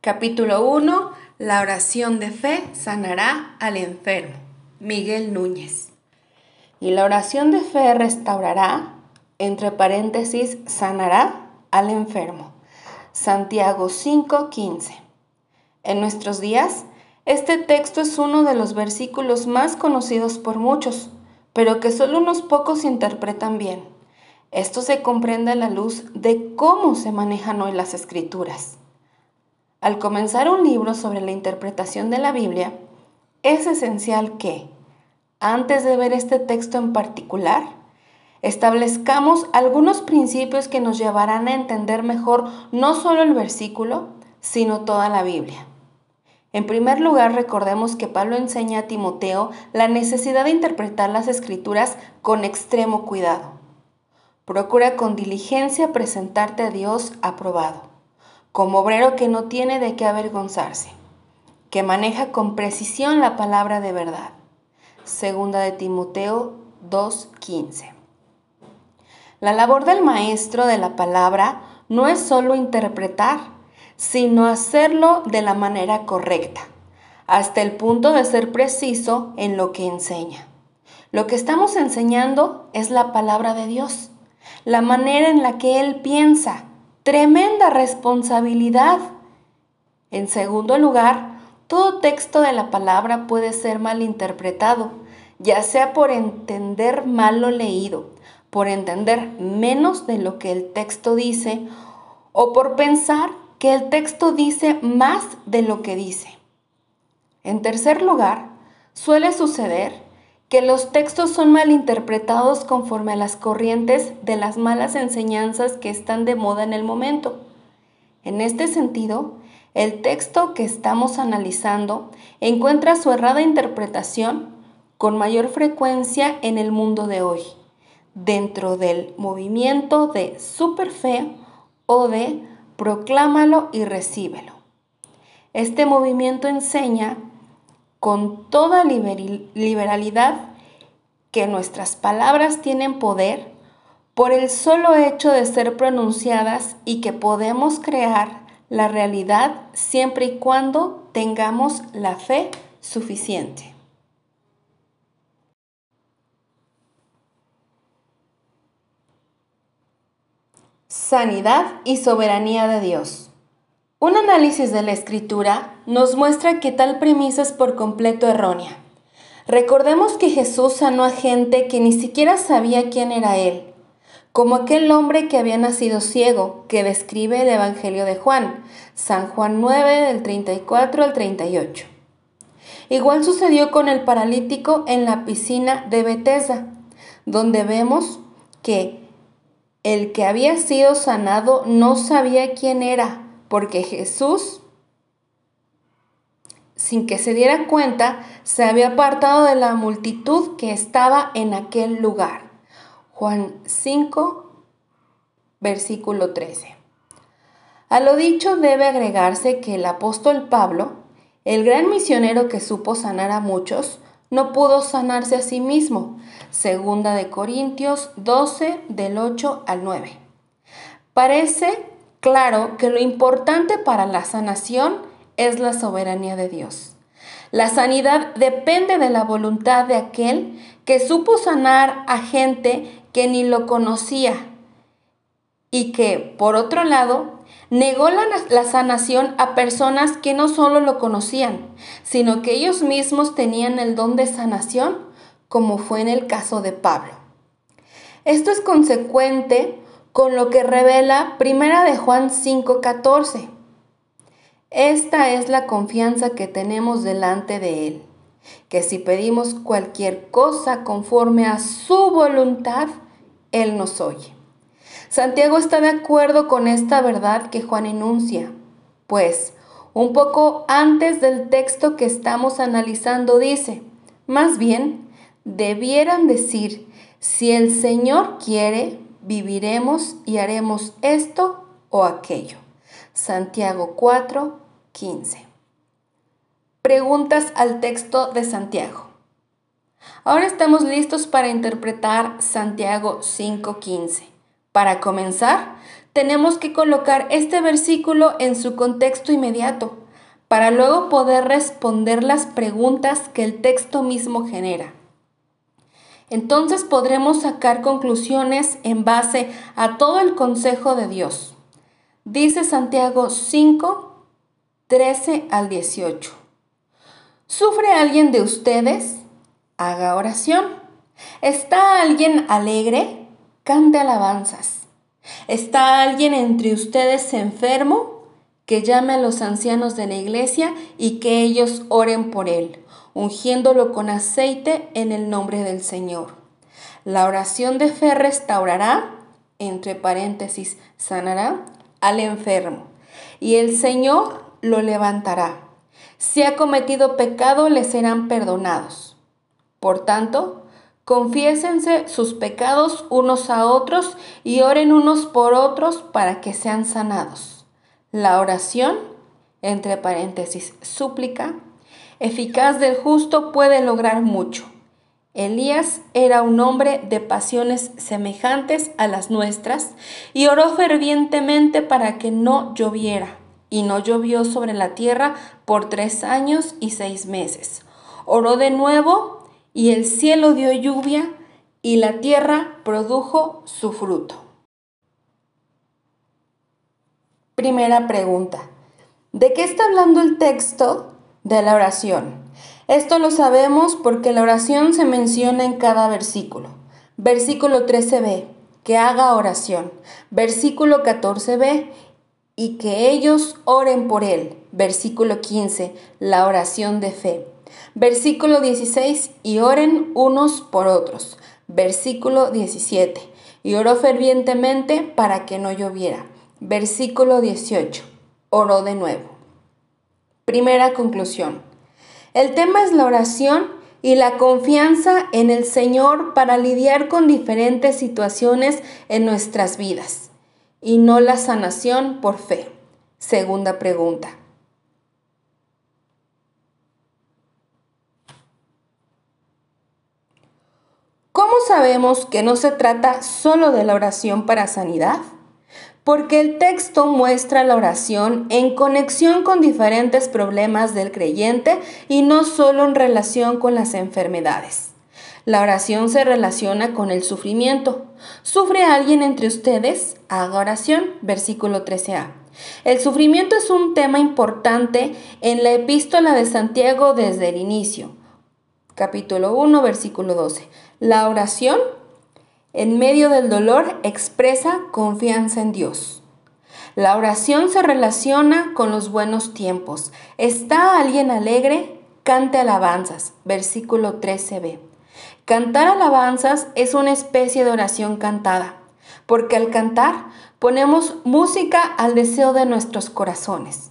Capítulo 1. La oración de fe sanará al enfermo. Miguel Núñez. Y la oración de fe restaurará, entre paréntesis, sanará al enfermo. Santiago 5:15. En nuestros días, este texto es uno de los versículos más conocidos por muchos, pero que solo unos pocos interpretan bien. Esto se comprende a la luz de cómo se manejan hoy las escrituras. Al comenzar un libro sobre la interpretación de la Biblia, es esencial que, antes de ver este texto en particular, establezcamos algunos principios que nos llevarán a entender mejor no solo el versículo, sino toda la Biblia. En primer lugar, recordemos que Pablo enseña a Timoteo la necesidad de interpretar las escrituras con extremo cuidado. Procura con diligencia presentarte a Dios aprobado como obrero que no tiene de qué avergonzarse, que maneja con precisión la palabra de verdad. Segunda de Timoteo 2:15. La labor del maestro de la palabra no es solo interpretar, sino hacerlo de la manera correcta, hasta el punto de ser preciso en lo que enseña. Lo que estamos enseñando es la palabra de Dios, la manera en la que Él piensa, Tremenda responsabilidad. En segundo lugar, todo texto de la palabra puede ser malinterpretado, ya sea por entender mal lo leído, por entender menos de lo que el texto dice o por pensar que el texto dice más de lo que dice. En tercer lugar, suele suceder que los textos son malinterpretados conforme a las corrientes de las malas enseñanzas que están de moda en el momento. En este sentido, el texto que estamos analizando encuentra su errada interpretación con mayor frecuencia en el mundo de hoy, dentro del movimiento de superfe o de proclámalo y recíbelo. Este movimiento enseña con toda liberalidad que nuestras palabras tienen poder por el solo hecho de ser pronunciadas y que podemos crear la realidad siempre y cuando tengamos la fe suficiente. Sanidad y soberanía de Dios. Un análisis de la escritura nos muestra que tal premisa es por completo errónea. Recordemos que Jesús sanó a gente que ni siquiera sabía quién era Él, como aquel hombre que había nacido ciego, que describe el Evangelio de Juan, San Juan 9 del 34 al 38. Igual sucedió con el paralítico en la piscina de Bethesda, donde vemos que el que había sido sanado no sabía quién era, porque Jesús, sin que se diera cuenta, se había apartado de la multitud que estaba en aquel lugar. Juan 5, versículo 13. A lo dicho debe agregarse que el apóstol Pablo, el gran misionero que supo sanar a muchos, no pudo sanarse a sí mismo. Segunda de Corintios 12 del 8 al 9. Parece claro que lo importante para la sanación es la soberanía de Dios. La sanidad depende de la voluntad de aquel que supo sanar a gente que ni lo conocía y que, por otro lado, negó la, sanación a personas que no solo lo conocían, sino que ellos mismos tenían el don de sanación, como fue en el caso de Pablo. Esto es consecuente con lo que revela Primera de Juan 5:14. Esta es la confianza que tenemos delante de Él, que si pedimos cualquier cosa conforme a su voluntad, Él nos oye. Santiago está de acuerdo con esta verdad que Juan enuncia, pues un poco antes del texto que estamos analizando dice, más bien, debieran decir, si el Señor quiere, viviremos y haremos esto o aquello. Santiago 4, 15. Preguntas al texto de Santiago. Ahora estamos listos para interpretar Santiago 5:15. Para comenzar, tenemos que colocar este versículo en su contexto inmediato para luego poder responder las preguntas que el texto mismo genera. Entonces podremos sacar conclusiones en base a todo el consejo de Dios. Dice Santiago 5, 13 al 18. ¿Sufre alguien de ustedes? Haga oración. ¿Está alguien alegre? Cante alabanzas. ¿Está alguien entre ustedes enfermo? Que llame a los ancianos de la iglesia y que ellos oren por él, ungiéndolo con aceite en el nombre del Señor. La oración de fe restaurará, entre paréntesis, sanará al enfermo, y el Señor lo levantará. Si ha cometido pecado, le serán perdonados. Por tanto, confiésense sus pecados unos a otros y oren unos por otros para que sean sanados. La oración, entre paréntesis, súplica, eficaz del justo puede lograr mucho. Elías era un hombre de pasiones semejantes a las nuestras y oró fervientemente para que no lloviera. Y no llovió sobre la tierra por tres años y seis meses. Oró de nuevo y el cielo dio lluvia y la tierra produjo su fruto. Primera pregunta. ¿De qué está hablando el texto de la oración? Esto lo sabemos porque la oración se menciona en cada versículo. Versículo 13b, que haga oración. Versículo 14b, y que ellos oren por él. Versículo 15, la oración de fe. Versículo 16, y oren unos por otros. Versículo 17, y oró fervientemente para que no lloviera. Versículo 18, oró de nuevo. Primera conclusión. El tema es la oración y la confianza en el Señor para lidiar con diferentes situaciones en nuestras vidas y no la sanación por fe. Segunda pregunta. ¿Cómo sabemos que no se trata solo de la oración para sanidad? Porque el texto muestra la oración en conexión con diferentes problemas del creyente y no solo en relación con las enfermedades. La oración se relaciona con el sufrimiento. ¿Sufre alguien entre ustedes? Haga oración. Versículo 13a. El sufrimiento es un tema importante en la epístola de Santiago desde el inicio. Capítulo 1, versículo 12. La oración en medio del dolor expresa confianza en Dios. La oración se relaciona con los buenos tiempos. ¿Está alguien alegre? Cante alabanzas. Versículo 13b. Cantar alabanzas es una especie de oración cantada, porque al cantar ponemos música al deseo de nuestros corazones.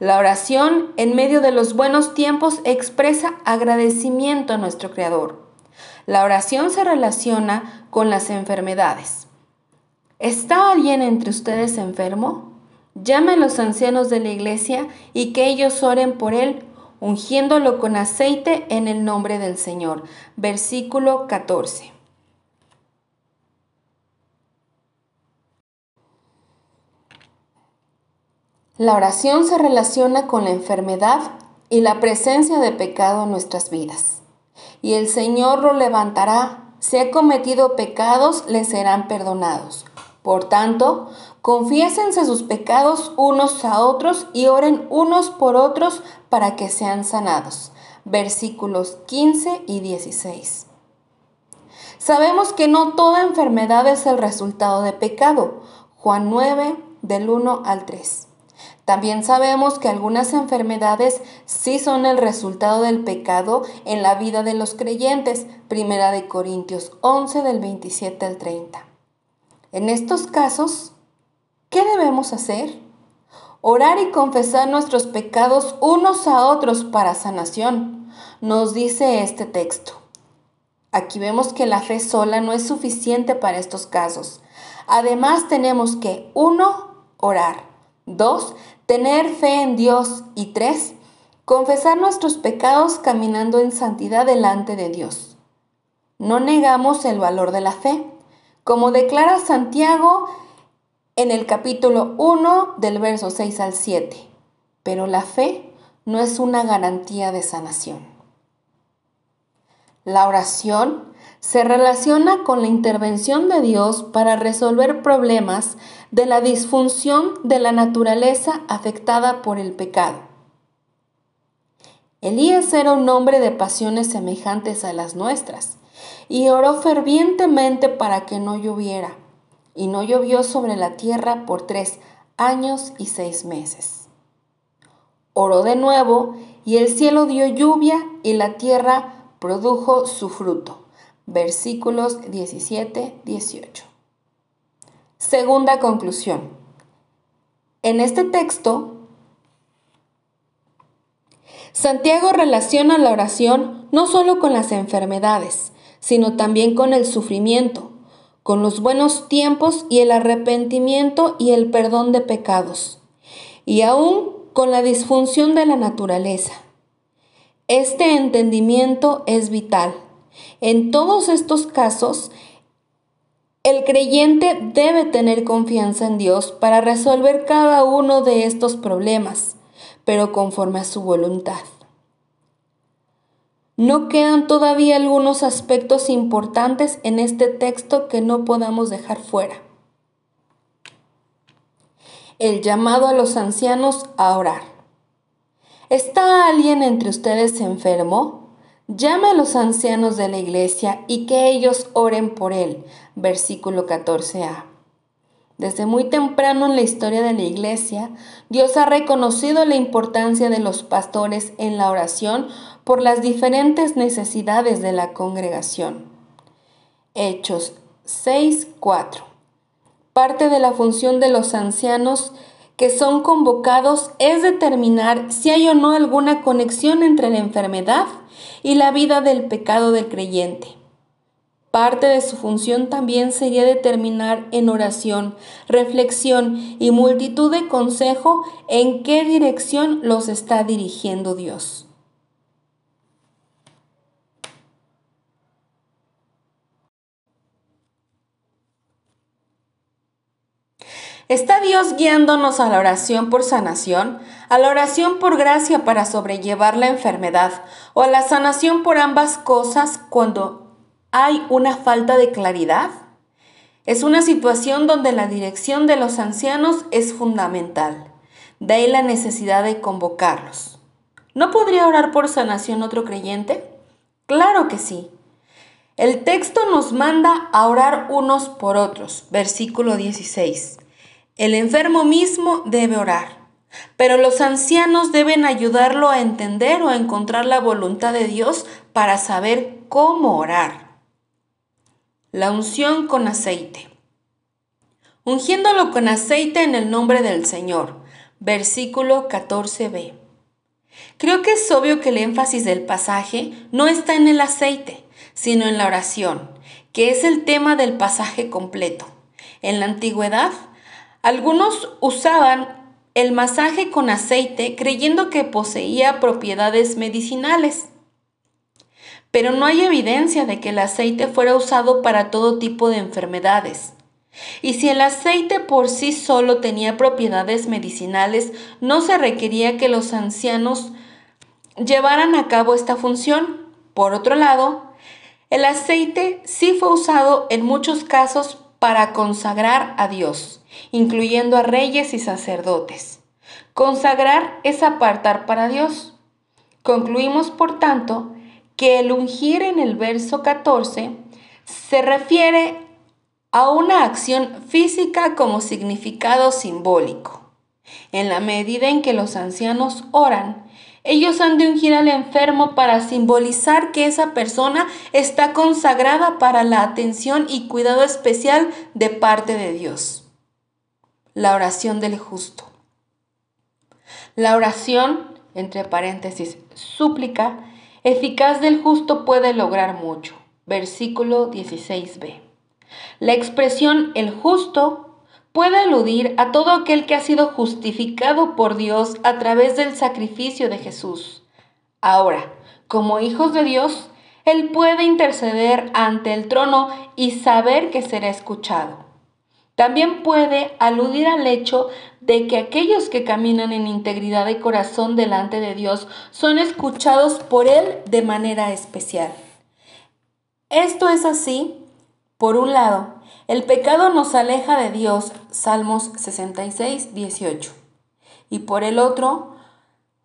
La oración en medio de los buenos tiempos expresa agradecimiento a nuestro Creador. La oración se relaciona con las enfermedades. ¿Está alguien entre ustedes enfermo? Llame a los ancianos de la iglesia y que ellos oren por él, ungiéndolo con aceite en el nombre del Señor. Versículo 14. La oración se relaciona con la enfermedad y la presencia de pecado en nuestras vidas y el Señor lo levantará. Si ha cometido pecados, le serán perdonados. Por tanto, confiésense sus pecados unos a otros y oren unos por otros para que sean sanados. Versículos 15 y 16. Sabemos que no toda enfermedad es el resultado de pecado. Juan 9, del 1 al 3. También sabemos que algunas enfermedades sí son el resultado del pecado en la vida de los creyentes. Primera de Corintios 11 del 27 al 30. En estos casos, ¿qué debemos hacer? Orar y confesar nuestros pecados unos a otros para sanación, nos dice este texto. Aquí vemos que la fe sola no es suficiente para estos casos. Además tenemos que, uno, orar. Dos, tener fe en Dios y tres, confesar nuestros pecados caminando en santidad delante de Dios. No negamos el valor de la fe. Como declara Santiago en el capítulo 1 del verso 6 al 7. Pero la fe no es una garantía de sanación. La oración se relaciona con la intervención de Dios para resolver problemas de la disfunción de la naturaleza afectada por el pecado. Elías era un hombre de pasiones semejantes a las nuestras y oró fervientemente para que no lloviera, y no llovió sobre la tierra por tres años y seis meses. Oró de nuevo y el cielo dio lluvia y la tierra produjo su fruto. Versículos 17-18. Segunda conclusión. En este texto, Santiago relaciona la oración no solo con las enfermedades, sino también con el sufrimiento, con los buenos tiempos y el arrepentimiento y el perdón de pecados, y aún con la disfunción de la naturaleza. Este entendimiento es vital. En todos estos casos, el creyente debe tener confianza en Dios para resolver cada uno de estos problemas, pero conforme a su voluntad. No quedan todavía algunos aspectos importantes en este texto que no podamos dejar fuera. El llamado a los ancianos a orar. ¿Está alguien entre ustedes enfermo? Llame a los ancianos de la iglesia y que ellos oren por él. Versículo 14a. Desde muy temprano en la historia de la iglesia, Dios ha reconocido la importancia de los pastores en la oración por las diferentes necesidades de la congregación. Hechos 6.4. Parte de la función de los ancianos que son convocados es determinar si hay o no alguna conexión entre la enfermedad y la vida del pecado del creyente. Parte de su función también sería determinar en oración, reflexión y multitud de consejo en qué dirección los está dirigiendo Dios. ¿Está Dios guiándonos a la oración por sanación, a la oración por gracia para sobrellevar la enfermedad o a la sanación por ambas cosas cuando hay una falta de claridad? Es una situación donde la dirección de los ancianos es fundamental. De ahí la necesidad de convocarlos. ¿No podría orar por sanación otro creyente? Claro que sí. El texto nos manda a orar unos por otros. Versículo 16. El enfermo mismo debe orar, pero los ancianos deben ayudarlo a entender o a encontrar la voluntad de Dios para saber cómo orar. La unción con aceite. Ungiéndolo con aceite en el nombre del Señor. Versículo 14b. Creo que es obvio que el énfasis del pasaje no está en el aceite, sino en la oración, que es el tema del pasaje completo. En la antigüedad, algunos usaban el masaje con aceite creyendo que poseía propiedades medicinales. Pero no hay evidencia de que el aceite fuera usado para todo tipo de enfermedades. Y si el aceite por sí solo tenía propiedades medicinales, no se requería que los ancianos llevaran a cabo esta función. Por otro lado, el aceite sí fue usado en muchos casos para consagrar a Dios, incluyendo a reyes y sacerdotes. Consagrar es apartar para Dios. Concluimos, por tanto, que el ungir en el verso 14 se refiere a una acción física como significado simbólico. En la medida en que los ancianos oran, ellos han de ungir al enfermo para simbolizar que esa persona está consagrada para la atención y cuidado especial de parte de Dios. La oración del justo. La oración, entre paréntesis, súplica, eficaz del justo puede lograr mucho. Versículo 16b. La expresión el justo puede aludir a todo aquel que ha sido justificado por Dios a través del sacrificio de Jesús. Ahora, como hijos de Dios, Él puede interceder ante el trono y saber que será escuchado. También puede aludir al hecho de que aquellos que caminan en integridad de corazón delante de Dios son escuchados por Él de manera especial. Esto es así, por un lado, el pecado nos aleja de Dios, Salmos 66, 18. Y por el otro,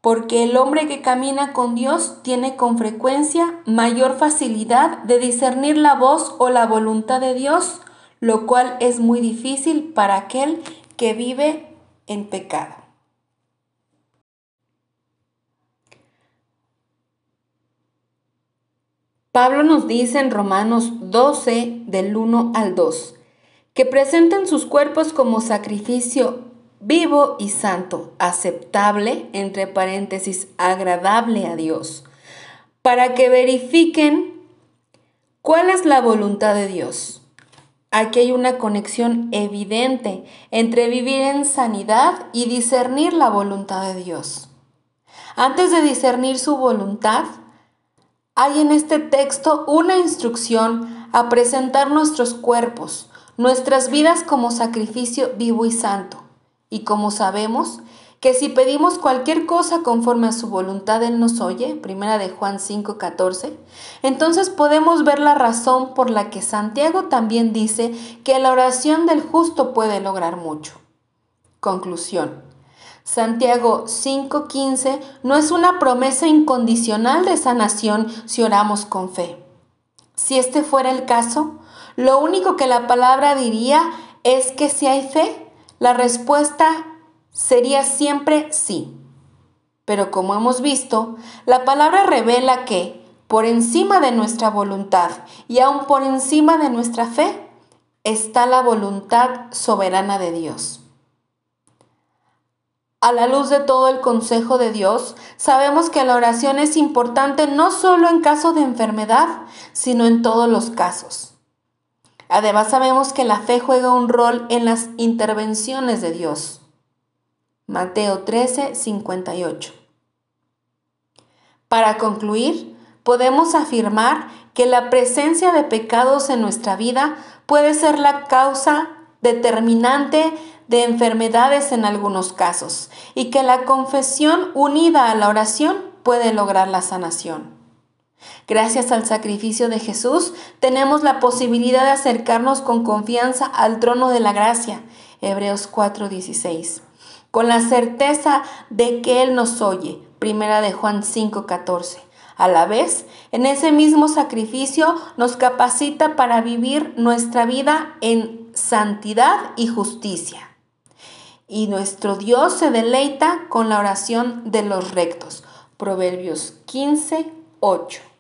porque el hombre que camina con Dios tiene con frecuencia mayor facilidad de discernir la voz o la voluntad de Dios, lo cual es muy difícil para aquel que vive en pecado. Pablo nos dice en Romanos 12 del 1 al 2 que presenten sus cuerpos como sacrificio vivo y santo, aceptable, entre paréntesis, agradable a Dios, para que verifiquen cuál es la voluntad de Dios. Aquí hay una conexión evidente entre vivir en sanidad y discernir la voluntad de Dios. Antes de discernir su voluntad, hay en este texto una instrucción a presentar nuestros cuerpos, nuestras vidas como sacrificio vivo y santo. Y como sabemos que si pedimos cualquier cosa conforme a su voluntad, Él nos oye, primera de Juan 5:14, entonces podemos ver la razón por la que Santiago también dice que la oración del justo puede lograr mucho. Conclusión. Santiago 5:15 no es una promesa incondicional de sanación si oramos con fe. Si este fuera el caso, lo único que la palabra diría es que si hay fe, la respuesta sería siempre sí. Pero como hemos visto, la palabra revela que, por encima de nuestra voluntad y aún por encima de nuestra fe, está la voluntad soberana de Dios. A la luz de todo el consejo de Dios, sabemos que la oración es importante no solo en caso de enfermedad, sino en todos los casos. Además sabemos que la fe juega un rol en las intervenciones de Dios. Mateo 13, 58. Para concluir, podemos afirmar que la presencia de pecados en nuestra vida puede ser la causa determinante de enfermedades en algunos casos y que la confesión unida a la oración puede lograr la sanación. Gracias al sacrificio de Jesús tenemos la posibilidad de acercarnos con confianza al trono de la gracia. Hebreos 4:16. Con la certeza de que Él nos oye. Primera de Juan 5:14. A la vez, en ese mismo sacrificio nos capacita para vivir nuestra vida en santidad y justicia. Y nuestro Dios se deleita con la oración de los rectos. Proverbios 15, 8.